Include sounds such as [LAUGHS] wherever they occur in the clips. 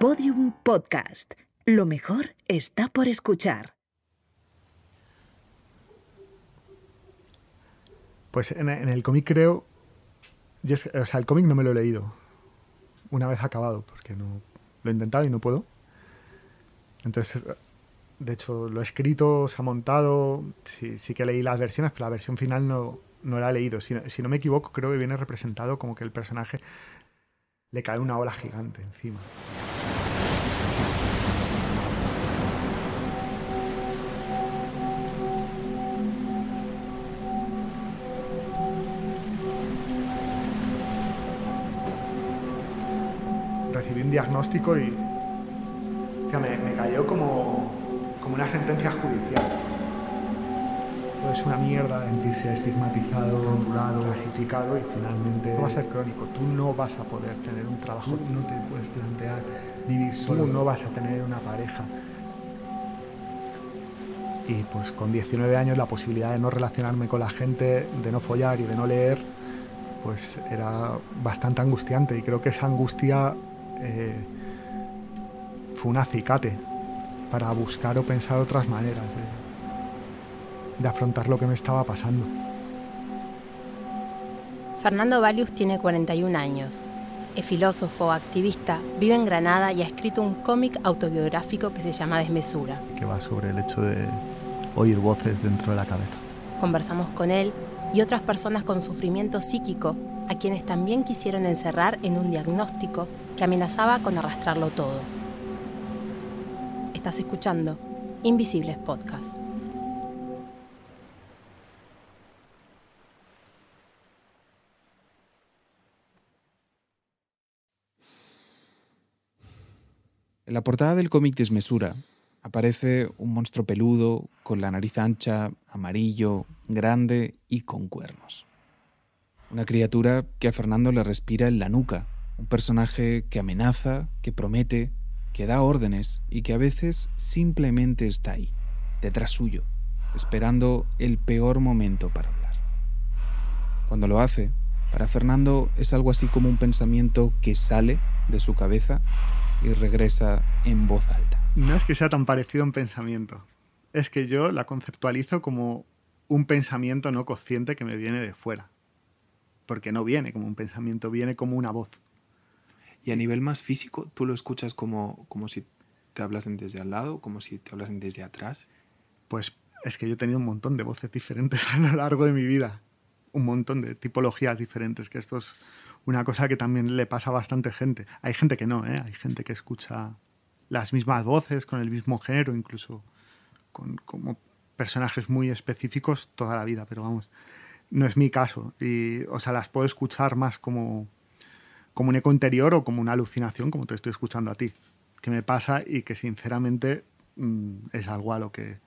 Podium Podcast. Lo mejor está por escuchar. Pues en, el cómic creo. o sea, el cómic no me lo he leído. Una vez acabado, porque no lo he intentado y no puedo. Entonces, de hecho, lo he escrito, se ha montado. Sí, que leí las versiones, pero la versión final no, no la he leído. Si no me equivoco, creo que viene representado como que el personaje le cae una ola gigante encima. Recibí un diagnóstico y hostia, me, me cayó como, como una sentencia judicial. Todo es una mierda sentirse estigmatizado, torturado, clasificado y finalmente va a ser crónico. Tú no vas a poder tener un trabajo, no te puedes plantear vivir solo, no vas a tener una pareja. Y pues con 19 años la posibilidad de no relacionarme con la gente, de no follar y de no leer, pues era bastante angustiante y creo que esa angustia eh, fue un acicate para buscar o pensar otras maneras de, de afrontar lo que me estaba pasando. Fernando Valius tiene 41 años. Es filósofo, activista, vive en Granada y ha escrito un cómic autobiográfico que se llama Desmesura. Que va sobre el hecho de oír voces dentro de la cabeza. Conversamos con él y otras personas con sufrimiento psíquico, a quienes también quisieron encerrar en un diagnóstico que amenazaba con arrastrarlo todo. Estás escuchando Invisibles Podcast. En la portada del cómic Desmesura aparece un monstruo peludo, con la nariz ancha, amarillo, grande y con cuernos. Una criatura que a Fernando le respira en la nuca, un personaje que amenaza, que promete, que da órdenes y que a veces simplemente está ahí, detrás suyo, esperando el peor momento para hablar. Cuando lo hace, para Fernando es algo así como un pensamiento que sale de su cabeza y regresa en voz alta. No es que sea tan parecido en pensamiento, es que yo la conceptualizo como un pensamiento no consciente que me viene de fuera. Porque no viene como un pensamiento, viene como una voz. Y a nivel más físico, tú lo escuchas como, como si te hablasen desde al lado, como si te hablasen desde atrás. Pues es que yo he tenido un montón de voces diferentes [LAUGHS] a lo largo de mi vida. Un montón de tipologías diferentes, que esto es una cosa que también le pasa a bastante gente. Hay gente que no, ¿eh? hay gente que escucha las mismas voces con el mismo género, incluso con como personajes muy específicos toda la vida, pero vamos, no es mi caso. Y, o sea, las puedo escuchar más como, como un eco interior o como una alucinación, como te estoy escuchando a ti, que me pasa y que sinceramente mm, es algo a lo que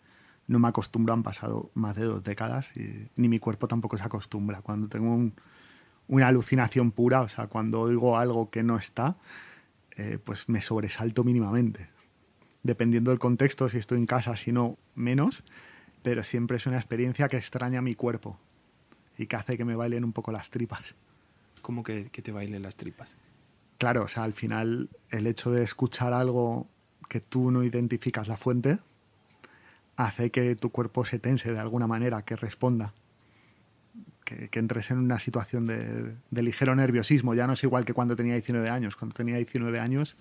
no me acostumbro, han pasado más de dos décadas y ni mi cuerpo tampoco se acostumbra. Cuando tengo un- una alucinación pura, o sea, cuando oigo algo que no está, eh, pues me sobresalto mínimamente. Dependiendo del contexto, si estoy en casa, si no, menos, pero siempre es una experiencia que extraña a mi cuerpo y que hace que me bailen un poco las tripas. Como que, que te bailen las tripas. Claro, o sea, al final el hecho de escuchar algo que tú no identificas la fuente hace que tu cuerpo se tense de alguna manera, que responda, que, que entres en una situación de, de ligero nerviosismo. Ya no es igual que cuando tenía 19 años. Cuando tenía 19 años,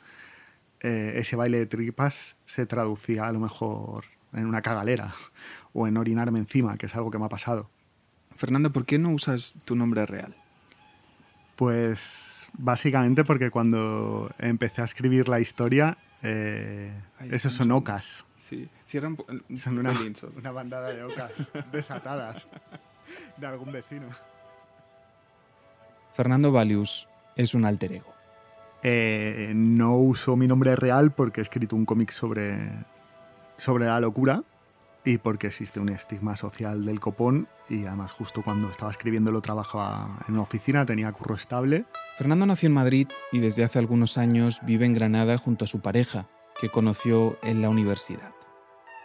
eh, ese baile de tripas se traducía a lo mejor en una cagalera [LAUGHS] o en orinarme encima, que es algo que me ha pasado. Fernando, ¿por qué no usas tu nombre real? Pues básicamente porque cuando empecé a escribir la historia, eh, esos son- son ocas. Sí, cierran po- un Son una, pelín solo. [LAUGHS] una bandada de ocas desatadas [LAUGHS] de algún vecino. Fernando Valius es un alter ego. Eh, no uso mi nombre real porque he escrito un cómic sobre, sobre la locura y porque existe un estigma social del copón y además justo cuando estaba escribiéndolo trabajaba en una oficina, tenía curro estable. Fernando nació en Madrid y desde hace algunos años vive en Granada junto a su pareja, que conoció en la universidad.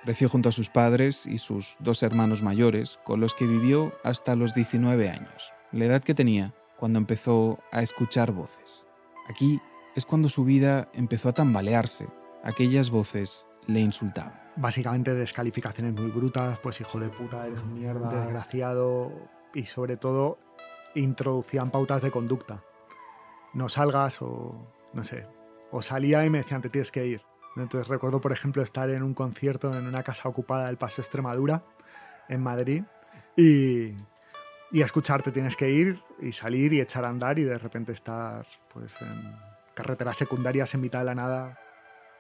Creció junto a sus padres y sus dos hermanos mayores, con los que vivió hasta los 19 años, la edad que tenía cuando empezó a escuchar voces. Aquí es cuando su vida empezó a tambalearse. Aquellas voces le insultaban. Básicamente descalificaciones muy brutas, pues hijo de puta, eres un mierda, desgraciado, y sobre todo introducían pautas de conducta. No salgas o, no sé, o salía y me decían, te tienes que ir. Entonces recuerdo, por ejemplo, estar en un concierto en una casa ocupada del Paso Extremadura, en Madrid, y, y escucharte tienes que ir y salir y echar a andar y de repente estar pues, en carreteras secundarias en mitad de la nada.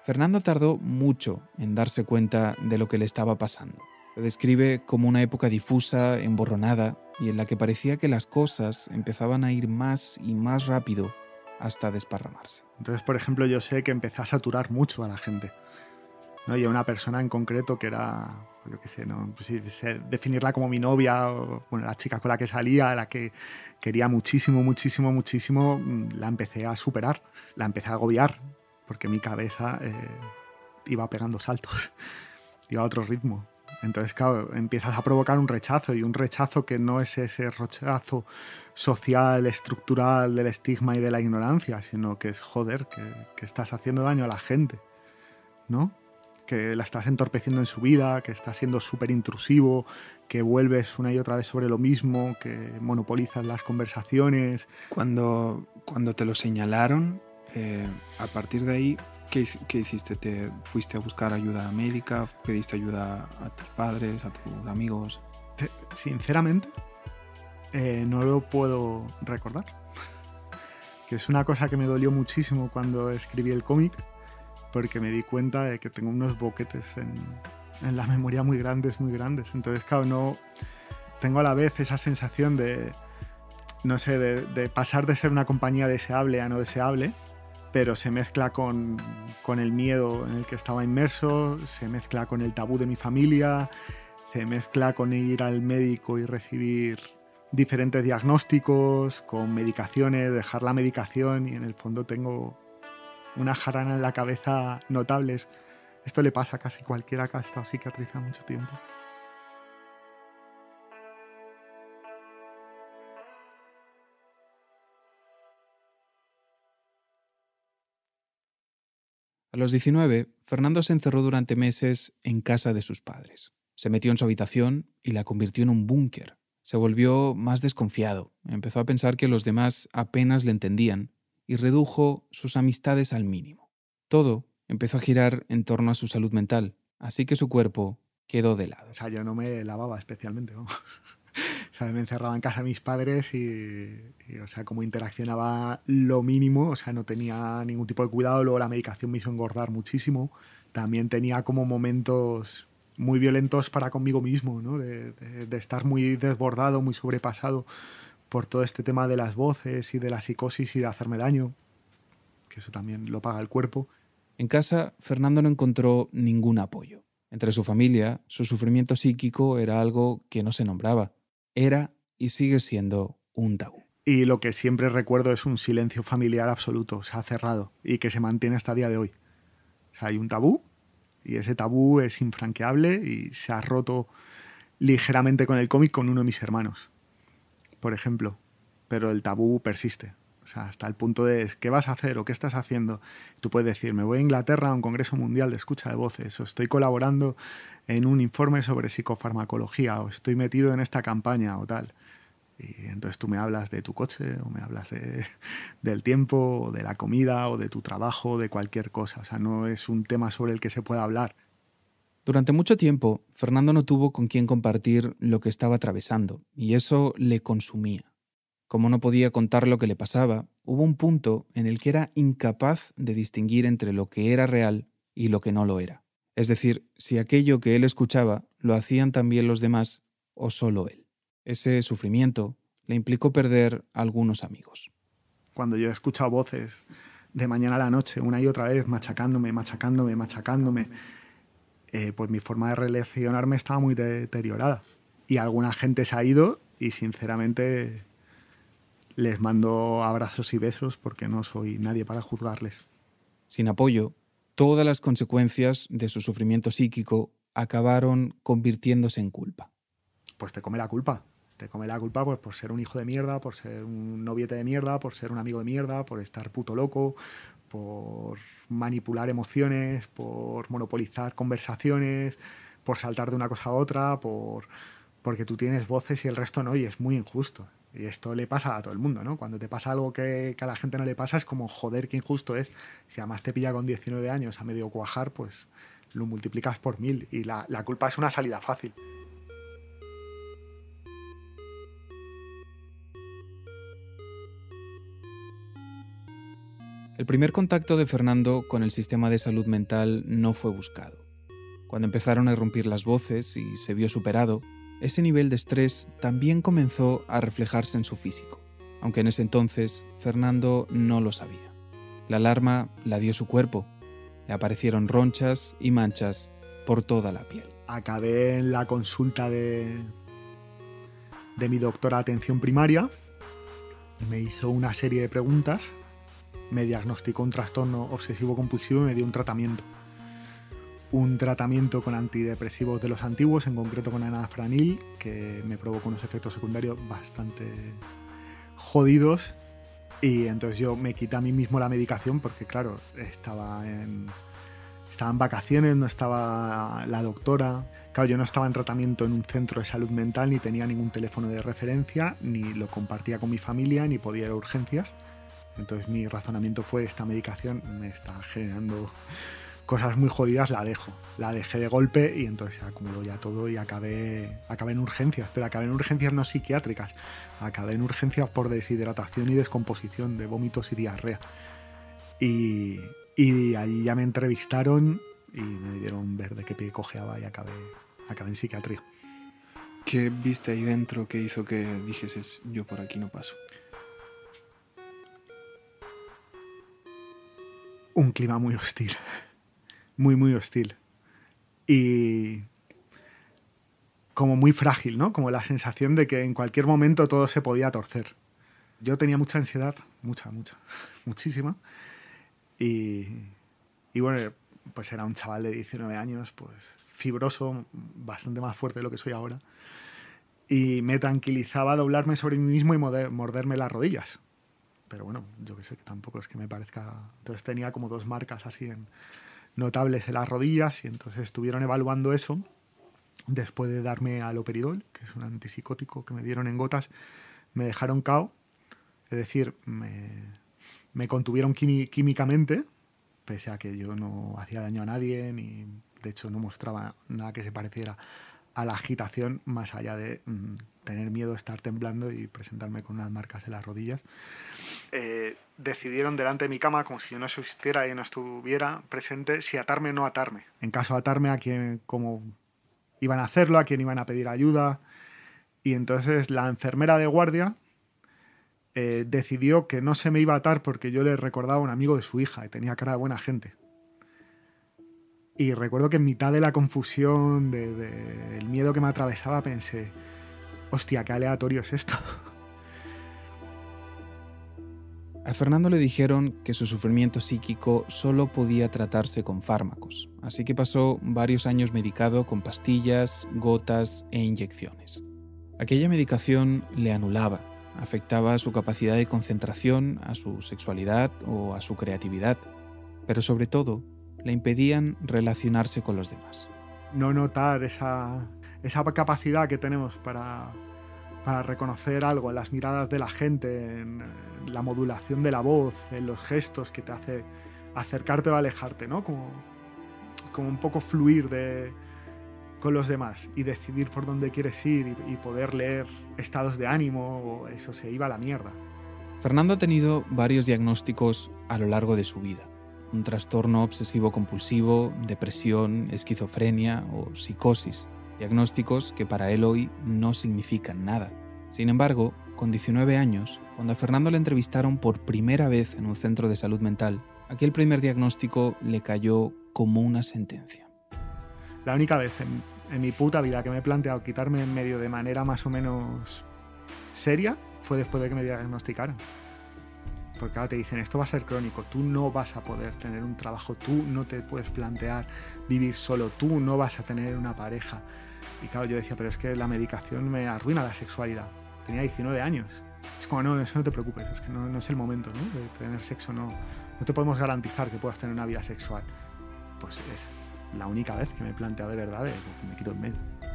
Fernando tardó mucho en darse cuenta de lo que le estaba pasando. Lo describe como una época difusa, emborronada, y en la que parecía que las cosas empezaban a ir más y más rápido hasta desparramarse. Entonces, por ejemplo, yo sé que empecé a saturar mucho a la gente. ¿no? Y a una persona en concreto que era, yo qué sé, ¿no? Pues, definirla como mi novia, o bueno, la chica con la que salía, la que quería muchísimo, muchísimo, muchísimo, mm, la empecé a superar, la empecé a agobiar, porque mi cabeza eh, iba pegando saltos, [LAUGHS] iba a otro ritmo. Entonces, claro, empiezas a provocar un rechazo y un rechazo que no es ese rechazo social, estructural del estigma y de la ignorancia, sino que es joder, que, estás haciendo daño a la gente, ¿no? Que la estás entorpeciendo en su vida, que estás siendo súper intrusivo, que vuelves una y otra vez sobre lo mismo, que monopolizas las conversaciones. Cuando, cuando te lo señalaron, eh, a partir de ahí, ¿qué, ¿qué, hiciste? ¿Te fuiste a buscar ayuda médica? ¿Pediste ayuda a tus padres, a tus amigos? Sinceramente, eh, no lo puedo recordar. que es una cosa que me dolió muchísimo cuando escribí el cómic, porque me di cuenta de que tengo unos boquetes en, en la memoria muy grandes, muy grandes. Entonces, claro, no tengo a la vez esa sensación de, no sé, de, de pasar de ser una compañía deseable a no deseable, pero se mezcla con, con, el miedo en el que estaba inmerso, se mezcla con el tabú de mi familia, se mezcla con ir al médico y recibir diferentes diagnósticos, con medicaciones, dejar la medicación y en el fondo tengo una jarana en la cabeza notables. Esto le pasa a casi cualquiera que ha estado cicatrizando mucho tiempo. A los 19, Fernando se encerró durante meses en casa de sus padres. Se metió en su habitación y la convirtió en un búnker. Se volvió más desconfiado, empezó a pensar que los demás apenas le entendían y redujo sus amistades al mínimo. Todo empezó a girar en torno a su salud mental, así que su cuerpo quedó de lado. O sea, yo no me lavaba especialmente, ¿no? O sea, me encerraba en casa de mis padres y, y, o sea, como interaccionaba lo mínimo, o sea, no tenía ningún tipo de cuidado, luego la medicación me hizo engordar muchísimo, también tenía como momentos muy violentos para conmigo mismo, ¿no? de, de, de estar muy desbordado, muy sobrepasado por todo este tema de las voces y de la psicosis y de hacerme daño, que eso también lo paga el cuerpo. En casa, Fernando no encontró ningún apoyo. Entre su familia, su sufrimiento psíquico era algo que no se nombraba. Era y sigue siendo un tabú. Y lo que siempre recuerdo es un silencio familiar absoluto, se ha cerrado y que se mantiene hasta el día de hoy. O sea, hay un tabú y ese tabú es infranqueable y se ha roto ligeramente con el cómic con uno de mis hermanos, por ejemplo. Pero el tabú persiste. O hasta el punto de ¿qué vas a hacer o qué estás haciendo? Tú puedes decir, me voy a Inglaterra a un Congreso Mundial de Escucha de Voces, o estoy colaborando en un informe sobre psicofarmacología, o estoy metido en esta campaña o tal. Y entonces tú me hablas de tu coche, o me hablas de, [LAUGHS] del tiempo, o de la comida, o de tu trabajo, de cualquier cosa. O sea, no es un tema sobre el que se pueda hablar. Durante mucho tiempo, Fernando no tuvo con quién compartir lo que estaba atravesando, y eso le consumía. Como no podía contar lo que le pasaba, hubo un punto en el que era incapaz de distinguir entre lo que era real y lo que no lo era. Es decir, si aquello que él escuchaba lo hacían también los demás o solo él. Ese sufrimiento le implicó perder a algunos amigos. Cuando yo he escuchado voces de mañana a la noche, una y otra vez, machacándome, machacándome, machacándome, eh, pues mi forma de relacionarme estaba muy deteriorada. Y alguna gente se ha ido y sinceramente les mando abrazos y besos porque no soy nadie para juzgarles. Sin apoyo, todas las consecuencias de su sufrimiento psíquico acabaron convirtiéndose en culpa. Pues te come la culpa. Te come la culpa pues, por ser un hijo de mierda, por ser un noviete de mierda, por ser un amigo de mierda, por estar puto loco, por manipular emociones, por monopolizar conversaciones, por saltar de una cosa a otra, por porque tú tienes voces y el resto no, y es muy injusto. Y esto le pasa a todo el mundo, ¿no? Cuando te pasa algo que, a la gente no le pasa, es como, joder, qué injusto es. Si además te pilla con 19 años a medio cuajar, pues lo multiplicas por mil. Y la, la culpa es una salida fácil. El primer contacto de Fernando con el sistema de salud mental no fue buscado. Cuando empezaron a irrumpir las voces y se vio superado, ese nivel de estrés también comenzó a reflejarse en su físico, aunque en ese entonces Fernando no lo sabía. La alarma la dio su cuerpo. Le aparecieron ronchas y manchas por toda la piel. Acabé en la consulta de, de mi doctora de atención primaria. Me hizo una serie de preguntas. Me diagnosticó un trastorno obsesivo compulsivo y me dio un tratamiento un tratamiento con antidepresivos de los antiguos, en concreto con anafranil, que me provocó unos efectos secundarios bastante jodidos. Y entonces yo me quité a mí mismo la medicación porque, claro, estaba en, estaba en vacaciones, no estaba la doctora. Claro, yo no estaba en tratamiento en un centro de salud mental, ni tenía ningún teléfono de referencia, ni lo compartía con mi familia, ni podía ir a urgencias. Entonces mi razonamiento fue, esta medicación me está generando cosas muy jodidas la dejo. La dejé de golpe y entonces se acumuló ya todo y acabé, acabé en urgencias, pero acabé en urgencias no psiquiátricas, acabé en urgencias por deshidratación y descomposición de vómitos y diarrea. Y, y allí ya me entrevistaron y me dieron ver de qué pie cojeaba y acabé, acabé en psiquiatría. ¿Qué viste ahí dentro que hizo que dijeses yo por aquí no paso? Un clima muy hostil muy, muy hostil. Y como muy frágil, ¿no? Como la sensación de que en cualquier momento todo se podía torcer. Yo tenía mucha ansiedad, mucha, mucha, [LAUGHS] muchísima. Y, y bueno, pues era un chaval de 19 años, pues fibroso, bastante más fuerte de lo que soy ahora. Y me tranquilizaba doblarme sobre mí mismo y morderme las rodillas. Pero bueno, yo que sé, que tampoco es que me parezca... Entonces tenía como dos marcas así en, notables en las rodillas y entonces estuvieron evaluando eso después de darme aloperidol, que es un antipsicótico que me dieron en gotas, me dejaron cao, es decir, me, contuvieron químicamente, pese a que yo no hacía daño a nadie, ni de hecho no mostraba nada que se pareciera a la agitación, más allá de mm, tener miedo, estar temblando y presentarme con unas marcas en las rodillas. Eh, decidieron delante de mi cama, como si yo no existiera y no estuviera presente, si atarme o no atarme. En caso de atarme, a quién, cómo iban a hacerlo, a quién iban a pedir ayuda. Y entonces la enfermera de guardia eh, decidió que no se me iba a atar porque yo le recordaba a un amigo de su hija y tenía cara de buena gente. Y recuerdo que en mitad de la confusión, del de, el miedo que me atravesaba, pensé, hostia, qué aleatorio es esto. A Fernando le dijeron que su sufrimiento psíquico solo podía tratarse con fármacos, así que pasó varios años medicado con pastillas, gotas e inyecciones. Aquella medicación le anulaba, afectaba su capacidad de concentración, a su sexualidad o a su creatividad, pero sobre todo le impedían relacionarse con los demás. No notar esa, esa capacidad que tenemos para, para reconocer algo en las miradas de la gente, en la modulación de la voz, en los gestos que te hace acercarte o alejarte, ¿no? Como, como un poco fluir de, con los demás y decidir por dónde quieres ir y, y poder leer estados de ánimo, o eso se iba a la mierda. Fernando ha tenido varios diagnósticos a lo largo de su vida un trastorno obsesivo compulsivo, depresión, esquizofrenia o psicosis, diagnósticos que para él hoy no significan nada. Sin embargo, con 19 años, cuando a Fernando le entrevistaron por primera vez en un centro de salud mental, aquel primer diagnóstico le cayó como una sentencia. La única vez en, en mi puta vida que me he planteado quitarme en medio de manera más o menos seria fue después de que me diagnosticaron porque ahora te dicen esto va a ser crónico, tú no vas a poder tener un trabajo, tú no te puedes plantear vivir solo, tú no vas a tener una pareja. Y claro, yo decía, pero es que la medicación me arruina la sexualidad. Tenía 19 años. Es como, no, eso no te preocupes, es que no, es el momento, ¿no? De tener sexo no, no te podemos garantizar que puedas tener una vida sexual. Pues es la única vez que me he planteado de verdad que me quito en medio.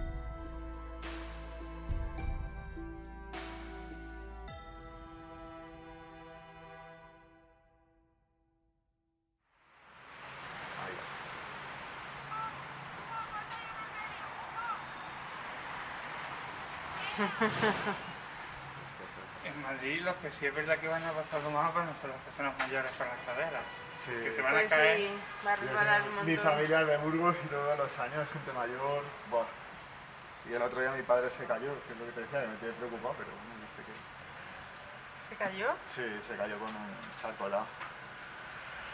[LAUGHS] En Madrid lo que sí es verdad que van a pasar lo más van a ser las personas mayores con las caderas. Sí. Que se van Pues a caer. sí, va a resbalar un Mi familia es de Burgos y todos los años, gente mayor. Buah. Y el otro día mi padre se cayó, que es lo que te decía, que me tiene preocupado, pero bueno, dice que- ¿Se cayó? Sí, se cayó con un charco al lado.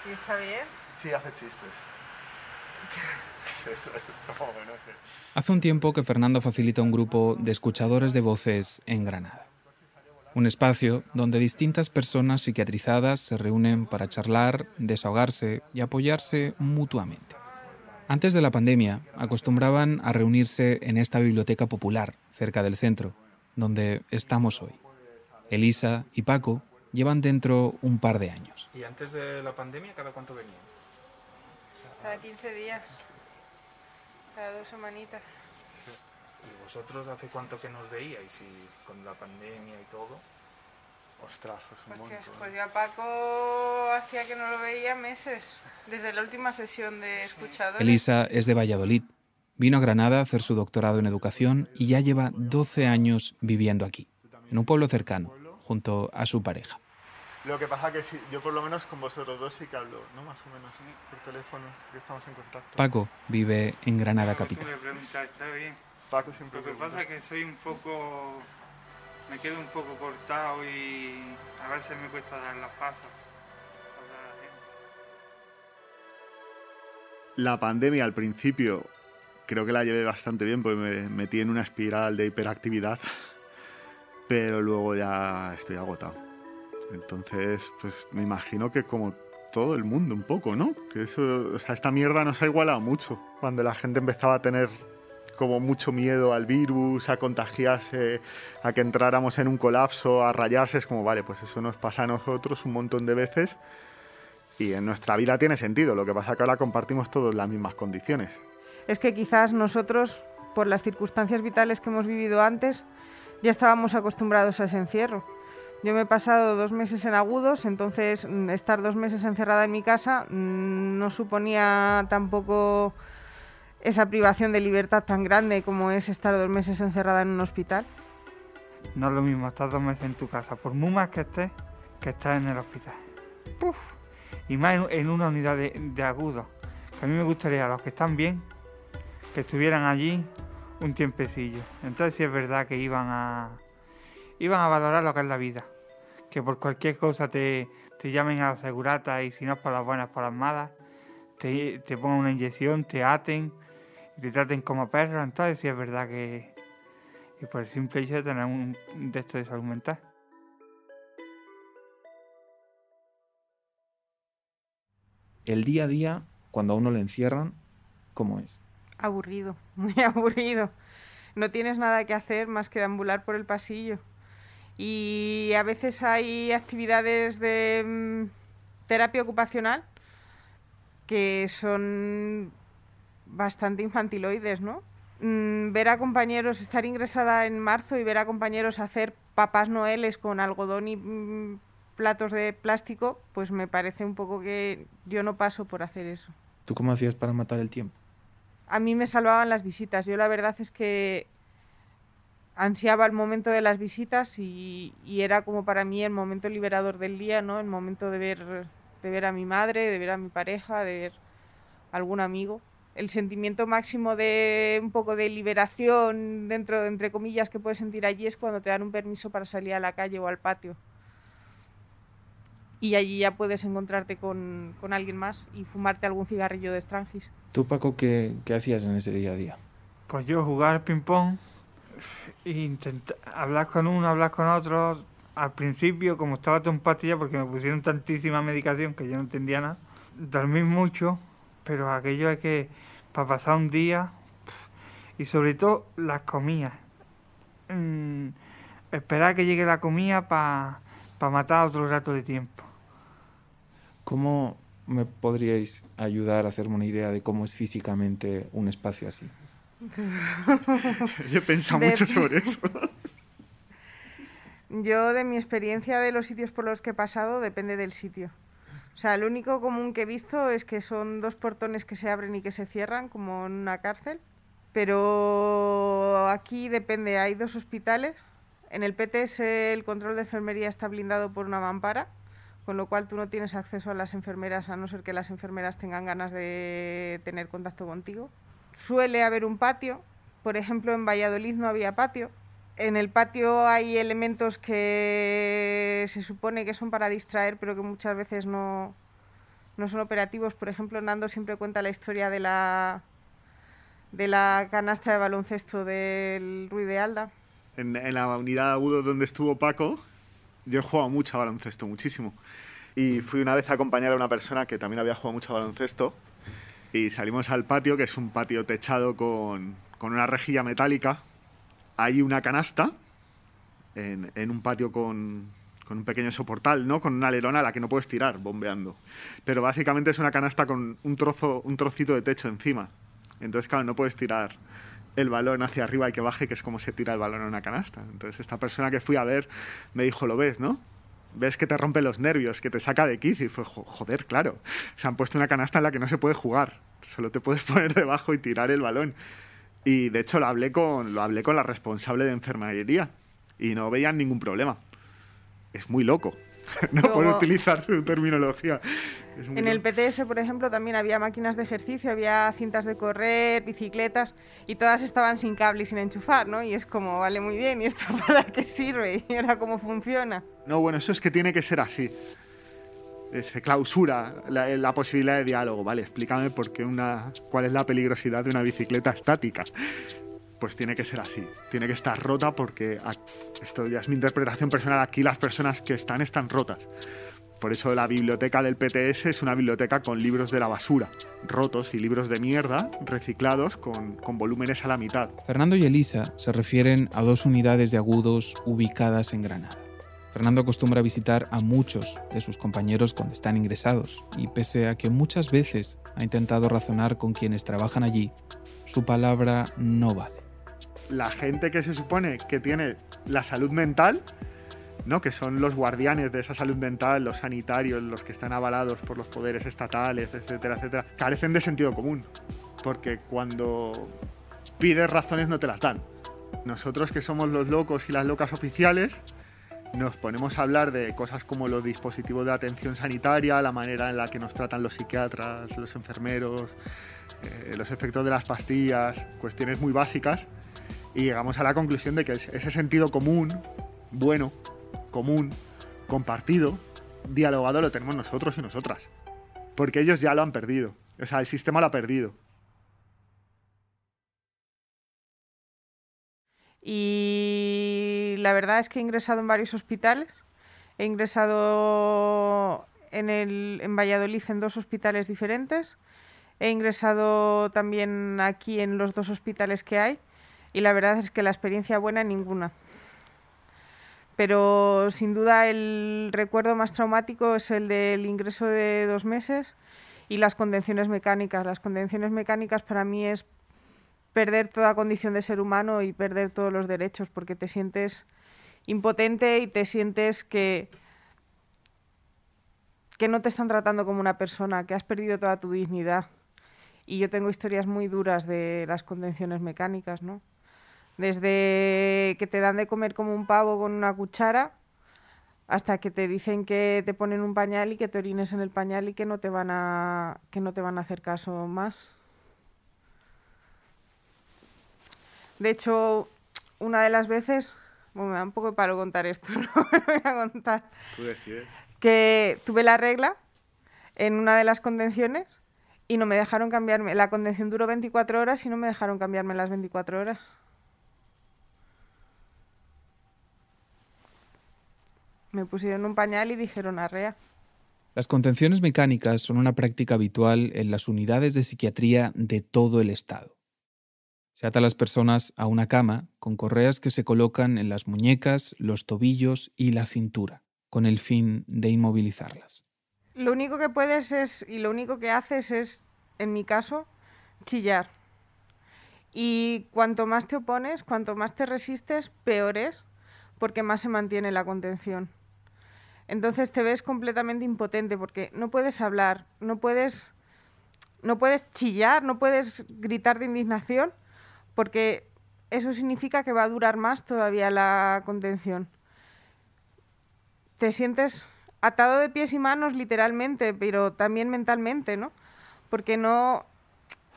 ¿Y está bien? Sí, hace chistes. Como que no sé. Hace un tiempo que Fernando facilita un grupo de escuchadores de voces en Granada. Un espacio donde distintas personas psiquiatrizadas se reúnen para charlar, desahogarse y apoyarse mutuamente. Antes de la pandemia, acostumbraban a reunirse en esta biblioteca popular, cerca del centro, donde estamos hoy. Elisa y Paco llevan dentro un par de años. ¿Y antes de la pandemia, cada cuánto? Cada 15 días. Cada dos semanitas. ¿Y vosotros hace cuánto que nos veíais? Y con la pandemia y todo. Ostras, pues un Hostias, montón. pues ya Paco hacía que no lo veía meses. Desde la última sesión de escuchadores. Elisa es de Valladolid. Vino a Granada a hacer su doctorado en educación y ya lleva 12 años viviendo aquí, en un pueblo cercano, junto a su pareja. Lo que pasa que sí, yo por lo menos con vosotros dos sí que hablo, ¿no? Más o menos, por teléfono, que estamos en contacto. Paco vive en Granada capital. me preguntas, ¿está bien? Paco siempre Lo que pregunta. pasa es que soy un poco. Me quedo un poco cortado y a veces me cuesta dar las pasas. hablar a la gente. La pandemia al principio creo que la llevé bastante bien porque me metí en una espiral de hiperactividad, [LAUGHS] pero luego ya estoy agotado. Entonces, pues me imagino que como todo el mundo un poco, ¿no? Que eso, esta mierda nos ha igualado mucho. Cuando la gente empezaba a tener como mucho miedo al virus, a contagiarse, a que entráramos en un colapso, a rayarse, es como, vale, pues eso nos pasa a nosotros un montón de veces y en nuestra vida tiene sentido. Lo que pasa es que ahora compartimos todos las mismas condiciones. Es que quizás nosotros, por las circunstancias vitales que hemos vivido antes, ya estábamos acostumbrados a ese encierro. Yo me he pasado dos meses en agudos, entonces mm, estar dos meses encerrada en mi casa mm, no suponía tampoco esa privación de libertad tan grande como es estar dos meses encerrada en un hospital. No es lo mismo estar dos meses en tu casa, por muy más que estés, que estar en el hospital. Puf. Y más en, en una unidad de, de agudos. Que a mí me gustaría, a los que están bien, que estuvieran allí un tiempecillo. Entonces sí es verdad que iban a iban a valorar lo que es la vida. Que por cualquier cosa te, te llamen a la segurata y si no es por las buenas, por las malas, te, te pongan una inyección, te aten y te traten como perros. Entonces sí es verdad que, y por el simple hecho de tener un un de esto de salud mental. El día a día, cuando a uno le encierran, ¿cómo es? Aburrido, [LAUGHS] muy aburrido. No tienes nada que hacer más que deambular por el pasillo. Y a veces hay actividades de mm, terapia ocupacional que son bastante infantiloides, ¿no? Mm, ver a compañeros estar ingresada en marzo y ver a compañeros hacer papás noeles con algodón y mm, platos de plástico, pues me parece un poco que yo no paso por hacer eso. ¿Tú cómo hacías para matar el tiempo? a mí me salvaban las visitas. Yo la verdad es que ansiaba el momento de las visitas y, y era como para mí el momento liberador del día, ¿no? El momento de ver, de ver a mi madre, de ver a mi pareja, de ver a algún amigo. El sentimiento máximo de un poco de liberación dentro, de, entre comillas, que puedes sentir allí es cuando te dan un permiso para salir a la calle o al patio. Y allí ya puedes encontrarte con, con alguien más y fumarte algún cigarrillo de Strangis. ¿Tú, Paco, qué, qué hacías en ese día a día? Pues yo jugar ping-pong, intentar hablar con uno, hablar con otro. Al principio, como estaba todo en pastilla, porque me pusieron tantísima medicación que yo no entendía nada, dormí mucho, pero aquello es que para pasar un día, y sobre todo las comidas. Mm, esperar que llegue la comida para matar otro rato de tiempo. ¿Cómo me podríais ayudar a hacerme una idea de cómo es físicamente un espacio así? [LAUGHS] Yo he pensado De- mucho [LAUGHS] sobre eso. Yo, de mi experiencia de los sitios por los que he pasado, depende del sitio. O sea, lo único común que he visto es que son dos portones que se abren y que se cierran, como en una cárcel. Pero aquí depende, hay dos hospitales. En el PTS el control de enfermería está blindado por una mampara, con lo cual tú no tienes acceso a las enfermeras a no ser que las enfermeras tengan ganas de tener contacto contigo. Suele haber un patio, por ejemplo en Valladolid no había patio. En el patio hay elementos que se supone que son para distraer, pero que muchas veces no, no son operativos. Por ejemplo, Nando siempre cuenta la historia de la, de la canasta de baloncesto del Ruiz de Alda. En, en la unidad agudo donde estuvo Paco, yo he jugado mucho a baloncesto, muchísimo. Y fui una vez a acompañar a una persona que también había jugado mucho a baloncesto. Y salimos al patio, que es un patio techado con, con una rejilla metálica. Hay una canasta en, en un patio con, con un pequeño soportal, ¿no? Con una alerona a la que no puedes tirar, bombeando. Pero básicamente es una canasta con un, trozo, un trocito de techo encima. Entonces, claro, no puedes tirar el balón hacia arriba y que baje, que es como se tira el balón en una canasta. Entonces, esta persona que fui a ver me dijo, lo ves, ¿no? Ves que te rompe los nervios, que te saca de quicio. Y fue, "Jo- joder, claro. Se han puesto una canasta en la que no se puede jugar. Solo te puedes [LAUGHS] poner debajo y tirar el balón. Y de hecho lo hablé con, lo hablé con la responsable de enfermería y no veían ningún problema. Es muy loco. [LAUGHS] No por Luego- utilizar su terminología. En el. PTS, por ejemplo, también había máquinas de ejercicio, había cintas de correr, bicicletas, y todas estaban sin cable y sin enchufar, ¿no? Y es como, vale, muy bien, ¿y esto [LAUGHS] para qué sirve? ¿Y ahora cómo funciona? No, bueno, eso es que tiene que ser así. Eh, Se clausura la, la posibilidad de diálogo, ¿vale? Explícame por qué una, cuál es la peligrosidad de una bicicleta estática. Pues tiene que ser así, tiene que estar rota porque esto ya es mi interpretación personal. Aquí las personas que están están rotas. Por eso la biblioteca del PTS es una biblioteca con libros de la basura, rotos y libros de mierda, reciclados con, con volúmenes a la mitad. Fernando y Elisa se refieren a dos unidades de agudos ubicadas en Granada. Fernando acostumbra visitar a muchos de sus compañeros cuando están ingresados y pese a que muchas veces ha intentado razonar con quienes trabajan allí, su palabra no vale. La gente que se supone que tiene la salud mental, ¿no? que son los guardianes de esa salud mental, los sanitarios, los que están avalados por los poderes estatales, etcétera, etcétera, carecen de sentido común. Porque cuando pides razones no te las dan. Nosotros que somos los locos y las locas oficiales, nos ponemos a hablar de cosas como los dispositivos de atención sanitaria, la manera en la que nos tratan los psiquiatras, los enfermeros, eh, los efectos de las pastillas, cuestiones muy básicas, y llegamos a la conclusión de que es- ese sentido común, bueno, común, compartido, dialogado lo tenemos nosotros y nosotras. Porque ellos ya lo han perdido. O sea, el sistema lo ha perdido. Y la verdad es que he ingresado en varios hospitales. He ingresado en, el, en Valladolid en dos hospitales diferentes. He ingresado también aquí en los dos hospitales que hay. Y la verdad es que la experiencia buena ninguna. Pero sin duda el recuerdo más traumático es el del ingreso de dos meses y las contenciones mecánicas. Las contenciones mecánicas para mí es perder toda condición de ser humano y perder todos los derechos porque te sientes impotente y te sientes que que no te están tratando como una persona, que has perdido toda tu dignidad. Y yo tengo historias muy duras de las contenciones mecánicas, ¿no? Desde que te dan de comer como un pavo con una cuchara hasta que te dicen que te ponen un pañal y que te orines en el pañal y que no te van a que no te van a hacer caso más. De hecho, una de las veces, bueno, me da un poco de palo contar esto, [LAUGHS] no lo voy a contar, Tú decides. que tuve la regla en una de las contenciones y no me dejaron cambiarme. La contención duró 24 horas y no me dejaron cambiarme las 24 horas. Me pusieron un pañal y dijeron arrea. Las contenciones mecánicas son una práctica habitual en las unidades de psiquiatría de todo el Estado. Se ata a las personas a una cama con correas que se colocan en las muñecas, los tobillos y la cintura, con el fin de inmovilizarlas. lo único que puedes es, y lo único que haces es, en mi caso, chillar. Y cuanto más te opones, cuanto más te resistes, peor es, porque más se mantiene la contención. Entonces te ves completamente impotente porque no puedes hablar, no puedes, no puedes chillar, no puedes gritar de indignación, porque eso significa que va a durar más todavía la contención. Te sientes atado de pies y manos literalmente, pero también mentalmente, ¿no? Porque no,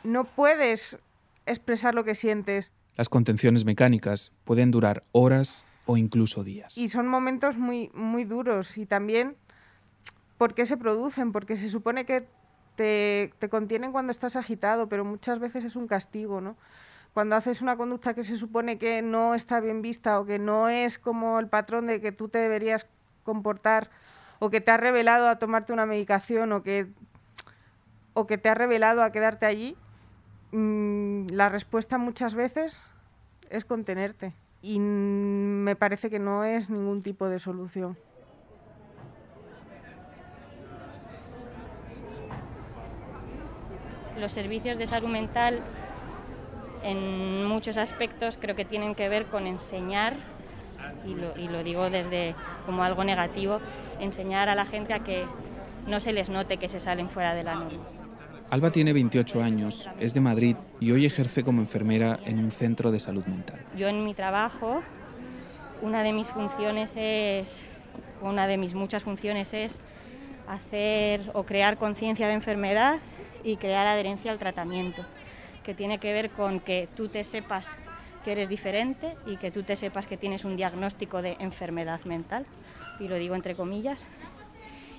no puedes expresar lo que sientes. Las contenciones mecánicas pueden durar horas o incluso días. Y son momentos muy, muy duros y también ¿por qué se producen? Porque se supone que te, te contienen cuando estás agitado, pero muchas veces es un castigo, ¿no? Cuando haces una conducta que se supone que no está bien vista o que no es como el patrón de que tú te deberías comportar o que te ha revelado a tomarte una medicación o que, o que te ha revelado a quedarte allí, mm, la respuesta muchas veces es contenerte. Y me parece que no es ningún tipo de solución. Los servicios de salud mental en muchos aspectos creo que tienen que ver con enseñar, y lo, y lo digo desde como algo negativo, enseñar a la gente a que no se les note que se salen fuera de la norma. Alba tiene 28 años, es de Madrid y hoy ejerce como enfermera en un centro de salud mental. Yo en mi trabajo, una de mis funciones es, una de mis muchas funciones es hacer o crear conciencia de enfermedad y crear adherencia al tratamiento, que tiene que ver con que tú te sepas que eres diferente y que tú te sepas que tienes un diagnóstico de enfermedad mental y lo digo entre comillas.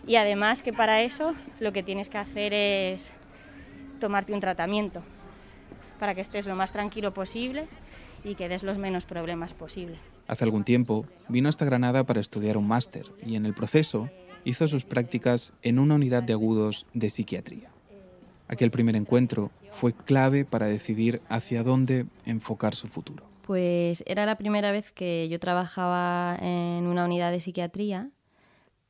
Y además que para eso lo que tienes que hacer es tomarte un tratamiento para que estés lo más tranquilo posible y que des los menos problemas posibles. Hace algún tiempo vino hasta Granada para estudiar un máster y en el proceso hizo sus prácticas en una unidad de agudos de psiquiatría. Aquel primer encuentro fue clave para decidir hacia dónde enfocar su futuro. Pues era la primera vez que yo trabajaba en una unidad de psiquiatría,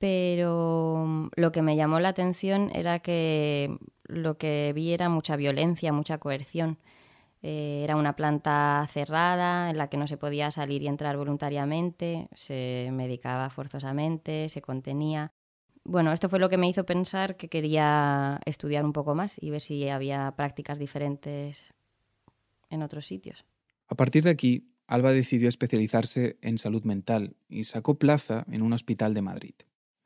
pero lo que me llamó la atención era que lo que vi era mucha violencia, mucha coerción. Eh, era una planta cerrada en la que no se podía salir y entrar voluntariamente, se medicaba forzosamente, se contenía. Bueno, esto fue lo que me hizo pensar que quería estudiar un poco más y ver si había prácticas diferentes en otros sitios. A partir de aquí, Alba decidió especializarse en salud mental y sacó plaza en un hospital de Madrid.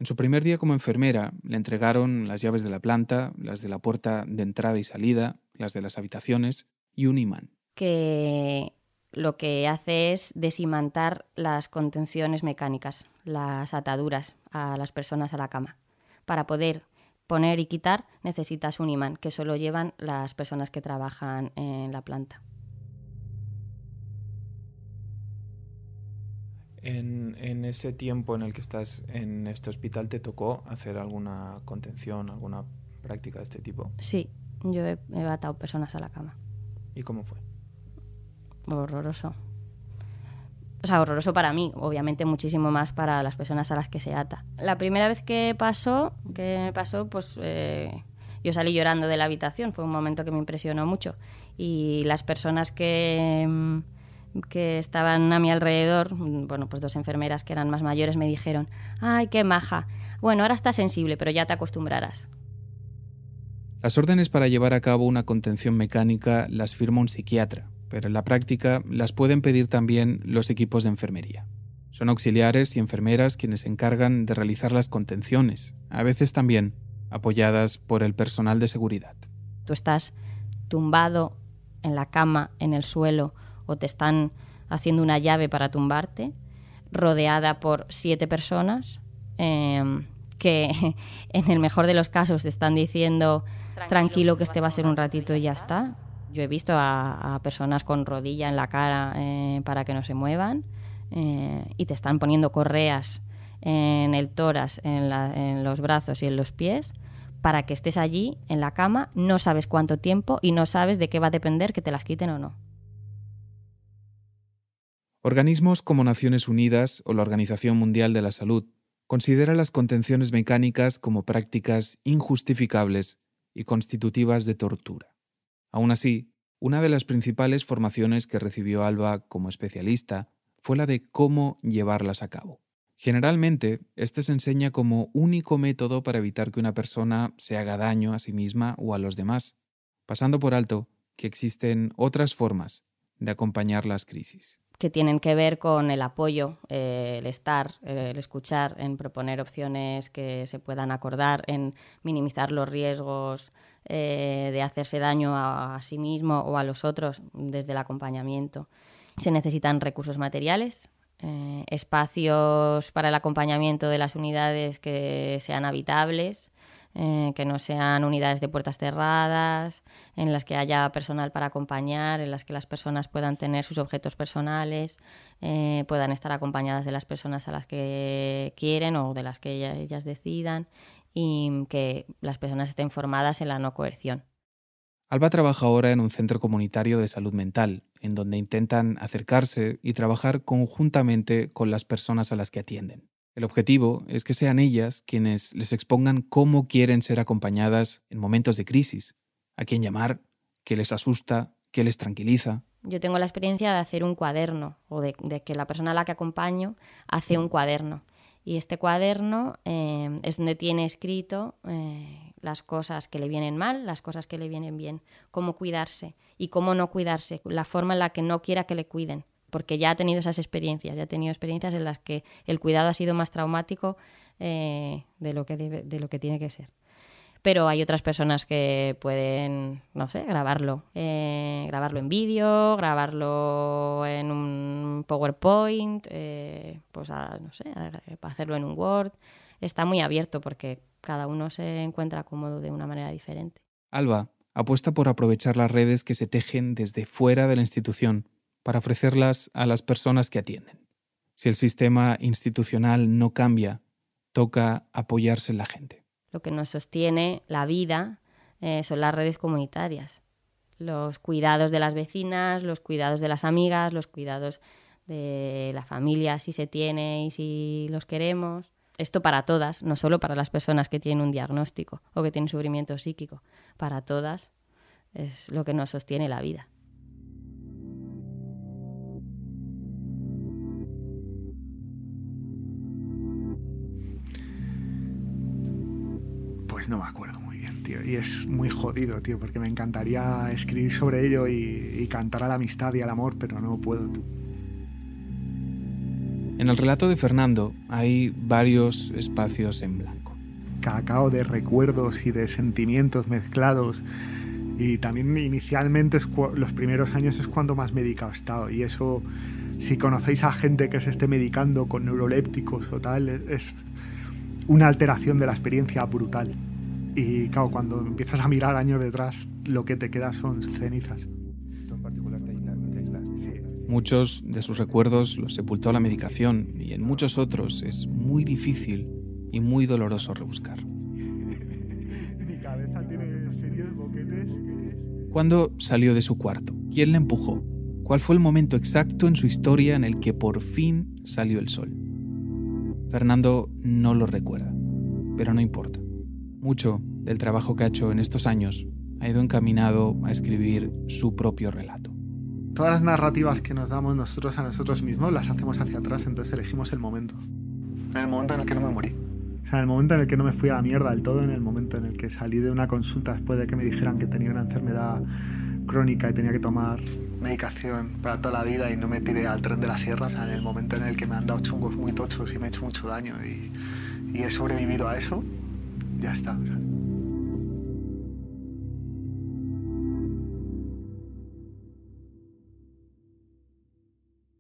En su primer día como enfermera le entregaron las llaves de la planta, las de la puerta de entrada y salida, las de las habitaciones y un imán. Que lo que hace es desimantar las contenciones mecánicas, las ataduras a las personas a la cama. Para poder poner y quitar necesitas un imán, que solo llevan las personas que trabajan en la planta. En, ese tiempo en el que estás en este hospital, ¿te tocó hacer alguna contención, alguna práctica de este tipo? Sí, yo he, he atado personas a la cama. ¿Y cómo fue? Horroroso. O sea, horroroso para mí, obviamente muchísimo más para las personas a las que se ata. La primera vez que pasó, que pasó, pues eh, yo salí llorando de la habitación, fue un momento que me impresionó mucho. Y las personas que, mm, que estaban a mi alrededor, bueno, pues dos enfermeras que eran más mayores me dijeron, ay, qué maja. Bueno, ahora está sensible, pero ya te acostumbrarás. Las órdenes para llevar a cabo una contención mecánica las firma un psiquiatra, pero en la práctica las pueden pedir también los equipos de enfermería. Son auxiliares y enfermeras quienes se encargan de realizar las contenciones, a veces también apoyadas por el personal de seguridad. Tú estás tumbado en la cama, en el suelo, o te están haciendo una llave para tumbarte, rodeada por siete personas em, que [LAUGHS] en el mejor de los casos te están diciendo tranquilo, que este va a ser un ratito y ya está. Yo he visto a, personas con rodilla en la cara eh, para que no se muevan eh, y te están poniendo correas en el tórax, en, en los brazos y en los pies para que estés allí en la cama, no sabes cuánto tiempo y no sabes de qué va a depender que te las quiten o no. Organismos como Naciones Unidas o la Organización Mundial de la Salud considera las contenciones mecánicas como prácticas injustificables y constitutivas de tortura. Aún así, una de las principales formaciones que recibió Alba como especialista fue la de cómo llevarlas a cabo. Generalmente, este se enseña como único método para evitar que una persona se haga daño a sí misma o a los demás, pasando por alto que existen otras formas de acompañar las crisis que tienen que ver con el apoyo, eh, el estar, eh, el escuchar, en proponer opciones que se puedan acordar, en minimizar los riesgos eh, de hacerse daño a, sí mismo o a los otros desde el acompañamiento. Se necesitan recursos materiales, espacios para el acompañamiento de las unidades que sean habitables, eh, que no sean unidades de puertas cerradas, en las que haya personal para acompañar, en las que las personas puedan tener sus objetos personales, eh, puedan estar acompañadas de las personas a las que quieren o de las que ellas, decidan y que las personas estén formadas en la no coerción. Alba trabaja ahora en un centro comunitario de salud mental, en donde intentan acercarse y trabajar conjuntamente con las personas a las que atienden. El objetivo es que sean ellas quienes les expongan cómo quieren ser acompañadas en momentos de crisis, a quién llamar, qué les asusta, qué les tranquiliza. Yo tengo la experiencia de hacer un cuaderno o de, que la persona a la que acompaño hace un cuaderno. Y este cuaderno eh, es donde tiene escrito eh, las cosas que le vienen mal, las cosas que le vienen bien, cómo cuidarse y cómo no cuidarse, la forma en la que no quiera que le cuiden porque ya ha tenido esas experiencias, ya ha tenido experiencias en las que el cuidado ha sido más traumático eh, de, lo que de lo que tiene que ser. Pero hay otras personas que pueden, no sé, grabarlo, eh, grabarlo en vídeo, grabarlo en un PowerPoint, eh, pues no sé, hacerlo en un Word. Está muy abierto porque cada uno se encuentra cómodo de una manera diferente. Alba apuesta por aprovechar las redes que se tejen desde fuera de la institución para ofrecerlas a las personas que atienden. Si el sistema institucional no cambia, toca apoyarse en la gente. Lo que nos sostiene la vida eh, son las redes comunitarias, los cuidados de las vecinas, los cuidados de las amigas, los cuidados de la familia, si se tiene y si los queremos. Esto para todas, no solo para las personas que tienen un diagnóstico o que tienen sufrimiento psíquico, para todas es lo que nos sostiene la vida. Pues no me acuerdo muy bien, tío. Y es muy jodido, tío, porque me encantaría escribir sobre ello y, cantar a la amistad y al amor, pero no puedo. En el relato de Fernando hay varios espacios en blanco. Cacao de recuerdos y de sentimientos mezclados. Y también inicialmente los primeros años es cuando más medicado he estado. Y eso, si conocéis a gente que se esté medicando con neurolépticos o tal, es una alteración de la experiencia brutal. Y claro, cuando empiezas a mirar años detrás, lo que te queda son cenizas. Muchos de sus recuerdos los sepultó la medicación y en muchos otros es muy difícil y muy doloroso rebuscar. [LAUGHS] Mi cabeza tiene serios boquetes. ¿Cuándo salió de su cuarto? ¿Quién le empujó? ¿Cuál fue el momento exacto en su historia en el que por fin salió el sol? Fernando no lo recuerda, pero no importa. Mucho del trabajo que ha hecho en estos años ha ido encaminado a escribir su propio relato. Todas las narrativas que nos damos nosotros a nosotros mismos las hacemos hacia atrás, entonces elegimos el momento. En el momento en el que no me morí. O sea, en el momento en el que no me fui a la mierda del todo, en el momento en el que salí de una consulta después de que me dijeran que tenía una enfermedad crónica y tenía que tomar medicación para toda la vida y no me tiré al tren de la sierra, o sea, en el momento en el que me han dado chungos muy tochos y me he hecho mucho daño y, y he sobrevivido a eso, ya está.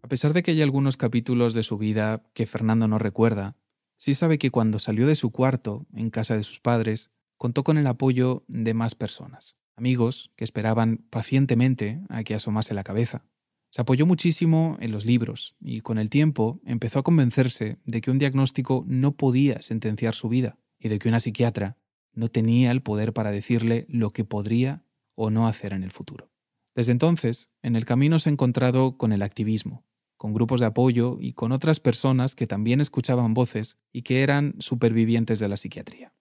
A pesar de que hay algunos capítulos de su vida que Fernando no recuerda, sí sabe que cuando salió de su cuarto, en casa de sus padres, contó con el apoyo de más personas, amigos que esperaban pacientemente a que asomase la cabeza. Se apoyó muchísimo en los libros y con el tiempo empezó a convencerse de que un diagnóstico no podía sentenciar su vida y de que una psiquiatra no tenía el poder para decirle lo que podría o no hacer en el futuro. Desde entonces, en el camino se ha encontrado con el activismo, con grupos de apoyo y con otras personas que también escuchaban voces y que eran supervivientes de la psiquiatría.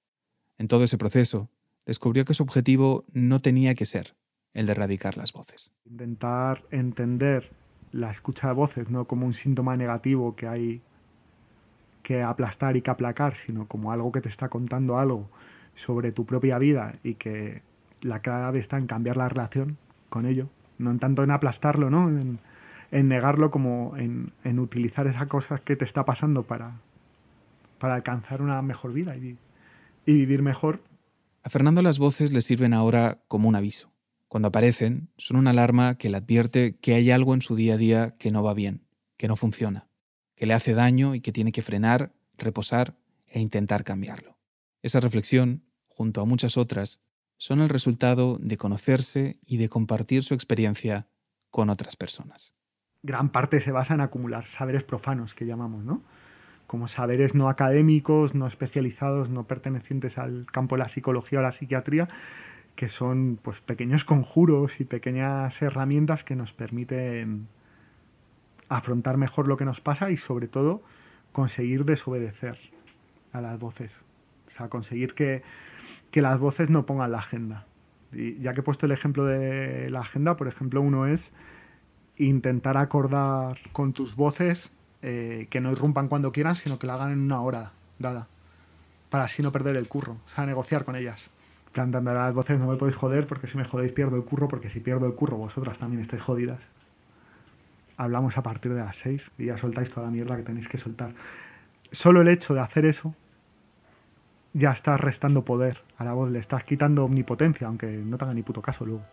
En todo ese proceso, descubrió que su objetivo no tenía que ser el de erradicar las voces. Intentar entender la escucha de voces no como un síntoma negativo que hay que aplastar y que aplacar, sino como algo que te está contando algo sobre tu propia vida y que la clave está en cambiar la relación con ello, no en tanto en aplastarlo, ¿no? En, negarlo como en, utilizar esas cosas que te está pasando para, para alcanzar una mejor vida y, y vivir mejor. A Fernando las voces le sirven ahora como un aviso. Cuando aparecen, son una alarma que le advierte que hay algo en su día a día que no va bien, que no funciona, que le hace daño y que tiene que frenar, reposar e intentar cambiarlo. Esa reflexión, junto a muchas otras, son el resultado de conocerse y de compartir su experiencia con otras personas. Gran parte se basa en acumular saberes profanos, que llamamos, ¿no? Como saberes no académicos, no especializados, no pertenecientes al campo de la psicología o la psiquiatría, que son pues pequeños conjuros y pequeñas herramientas que nos permiten afrontar mejor lo que nos pasa y sobre todo conseguir desobedecer a las voces. O sea, conseguir que, las voces no pongan la agenda. Ya que he puesto el ejemplo de la agenda, por ejemplo, uno es intentar acordar con tus voces eh, que no irrumpan cuando quieran, sino que la hagan en una hora dada, para así no perder el curro, o sea, negociar con ellas. Plantando a las voces, no me podéis joder porque si me jodéis pierdo el curro, porque si pierdo el curro vosotras también estáis jodidas hablamos a partir de las 6 y ya soltáis toda la mierda que tenéis que soltar. Solo el hecho de hacer eso ya estás restando poder a la voz, le estás quitando omnipotencia, aunque no tenga ni puto caso luego.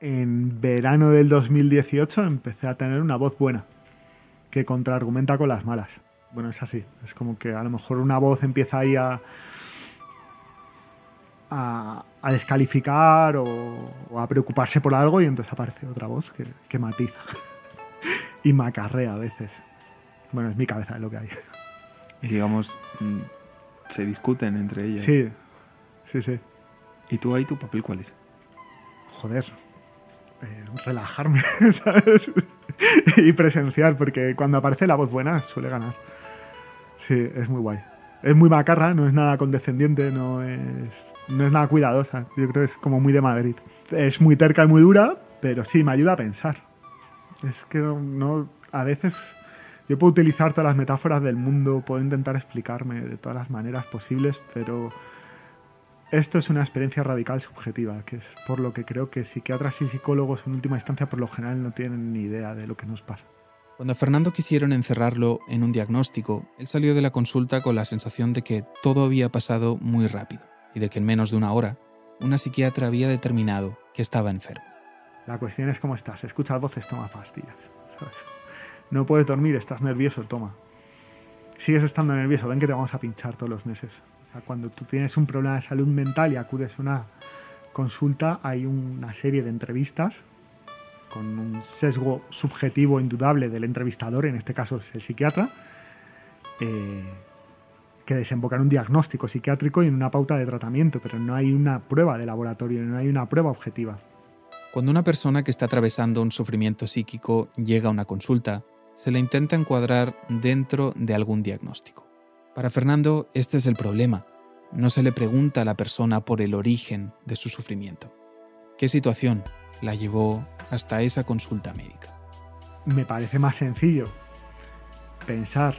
En verano del 2018 empecé a tener una voz buena, que contraargumenta con las malas. Bueno, es así, es como que a lo mejor una voz empieza ahí a, a, descalificar o, a preocuparse por algo y entonces aparece otra voz que, matiza [LAUGHS] y macarrea a veces. Bueno, es mi cabeza es lo que hay. Y digamos, mm, se discuten entre ellas. Sí, sí, sí. ¿Y tú ahí tu papel cuál es? Joder, eh, relajarme, [LAUGHS] ¿sabes? y presenciar, porque cuando aparece la voz buena suele ganar. Sí, es muy guay. Es muy macarra, no es nada condescendiente, no es no es nada cuidadosa. Yo creo que es como muy de Madrid. Es muy terca y muy dura, pero sí, me ayuda a pensar. Es que no, a veces yo puedo utilizar todas las metáforas del mundo, puedo intentar explicarme de todas las maneras posibles, pero esto es una experiencia radical subjetiva, que es por lo que creo que psiquiatras y psicólogos en última instancia por lo general no tienen ni idea de lo que nos pasa. Cuando a Fernando quisieron encerrarlo en un diagnóstico, él salió de la consulta con la sensación de que todo había pasado muy rápido y de que en menos de una hora una psiquiatra había determinado que estaba enfermo. La cuestión es cómo estás. Escuchas voces, toma pastillas. No puedes dormir, estás nervioso, toma. Sigues estando nervioso, ven que te vamos a pinchar todos los meses. O sea, cuando tú tienes un problema de salud mental y acudes a una consulta, hay una serie de entrevistas con un sesgo subjetivo indudable del entrevistador, en este caso es el psiquiatra, eh, que desembocar en un diagnóstico psiquiátrico y en una pauta de tratamiento, pero no hay una prueba de laboratorio, no hay una prueba objetiva. Cuando una persona que está atravesando un sufrimiento psíquico llega a una consulta, se le intenta encuadrar dentro de algún diagnóstico. Para Fernando, este es el problema. No se le pregunta a la persona por el origen de su sufrimiento. ¿Qué situación la llevó hasta esa consulta médica? Me parece más sencillo pensar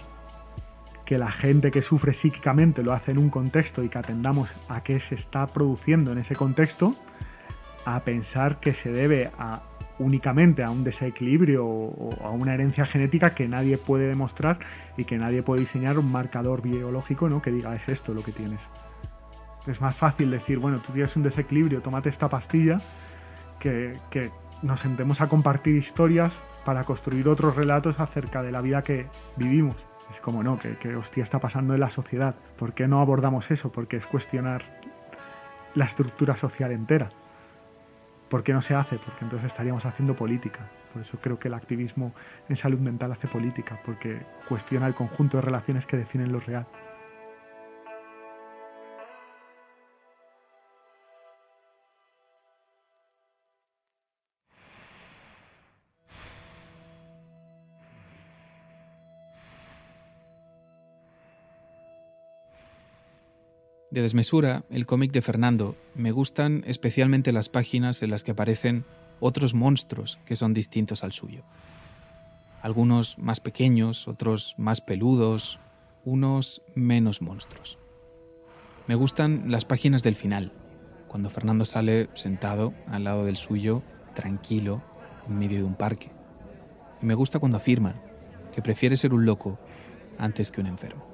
que la gente que sufre psíquicamente lo hace en un contexto y que atendamos a qué se está produciendo en ese contexto, a pensar que se debe únicamente a un desequilibrio o, a una herencia genética que nadie puede demostrar y que nadie puede diseñar un marcador biológico ¿no? que diga es esto lo que tienes. Es más fácil decir, bueno, tú tienes un desequilibrio, tómate esta pastilla, que, que nos sentemos a compartir historias para construir otros relatos acerca de la vida que vivimos. Es como, no, que, hostia está pasando en la sociedad. ¿Por qué no abordamos eso? Porque es cuestionar la estructura social entera. ¿Por qué no se hace? Porque entonces estaríamos haciendo política. Por eso creo que el activismo en salud mental hace política, porque cuestiona el conjunto de relaciones que definen lo real. De Desmesura, el cómic de Fernando, me gustan especialmente las páginas en las que aparecen otros monstruos que son distintos al suyo. Algunos más pequeños, otros más peludos, unos menos monstruos. Me gustan las páginas del final, cuando Fernando sale sentado al lado del suyo, tranquilo, en medio de un parque. Y me gusta cuando afirma que prefiere ser un loco antes que un enfermo.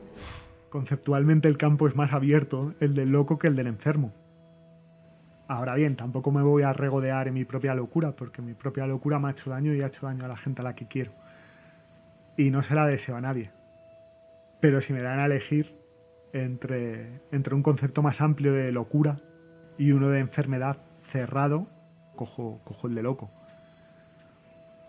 Conceptualmente el campo es más abierto, el del loco, que el del enfermo. Ahora bien, tampoco me voy a regodear en mi propia locura, porque mi propia locura me ha hecho daño y ha hecho daño a la gente a la que quiero. Y no se la deseo a nadie. Pero si me dan a elegir entre, entre un concepto más amplio de locura y uno de enfermedad cerrado, cojo, cojo el de loco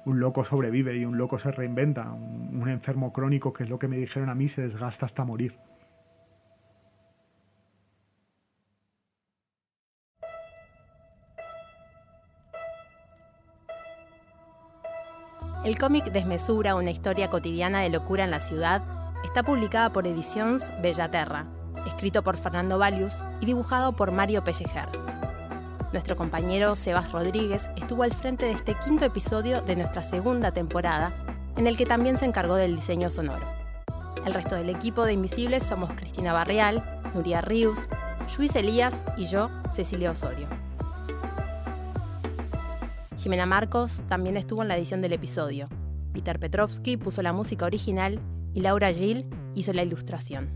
un loco sobrevive y un loco se reinventa. Un, enfermo crónico, que es lo que me dijeron a mí, se desgasta hasta morir. El cómic Desmesura, una historia cotidiana de locura en la ciudad, está publicada por Ediciones Bellaterra, escrito por Fernando Valius y dibujado por Mario Pellejer. Nuestro compañero Sebas Rodríguez estuvo al frente de este quinto episodio de nuestra segunda temporada, en el que también se encargó del diseño sonoro. El resto del equipo de Invisibles somos Cristina Barreal, Nuria Rius, Luis Elías y yo, Cecilia Osorio. Jimena Marcos también estuvo en la edición del episodio. Peter Petrovsky puso la música original y Laura Gil hizo la ilustración.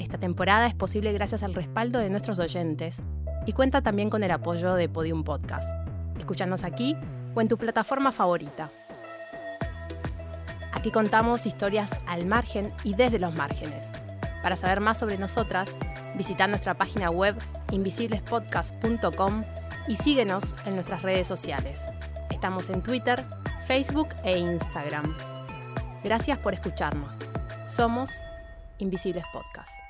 Esta temporada es posible gracias al respaldo de nuestros oyentes y cuenta también con el apoyo de Podium Podcast. Escúchanos aquí o en tu plataforma favorita. Aquí contamos historias al margen y desde los márgenes. Para saber más sobre nosotras, visita nuestra página web invisiblespodcast.com y síguenos en nuestras redes sociales. Estamos en Twitter, Facebook e Instagram. Gracias por escucharnos. Somos Invisibles Podcast.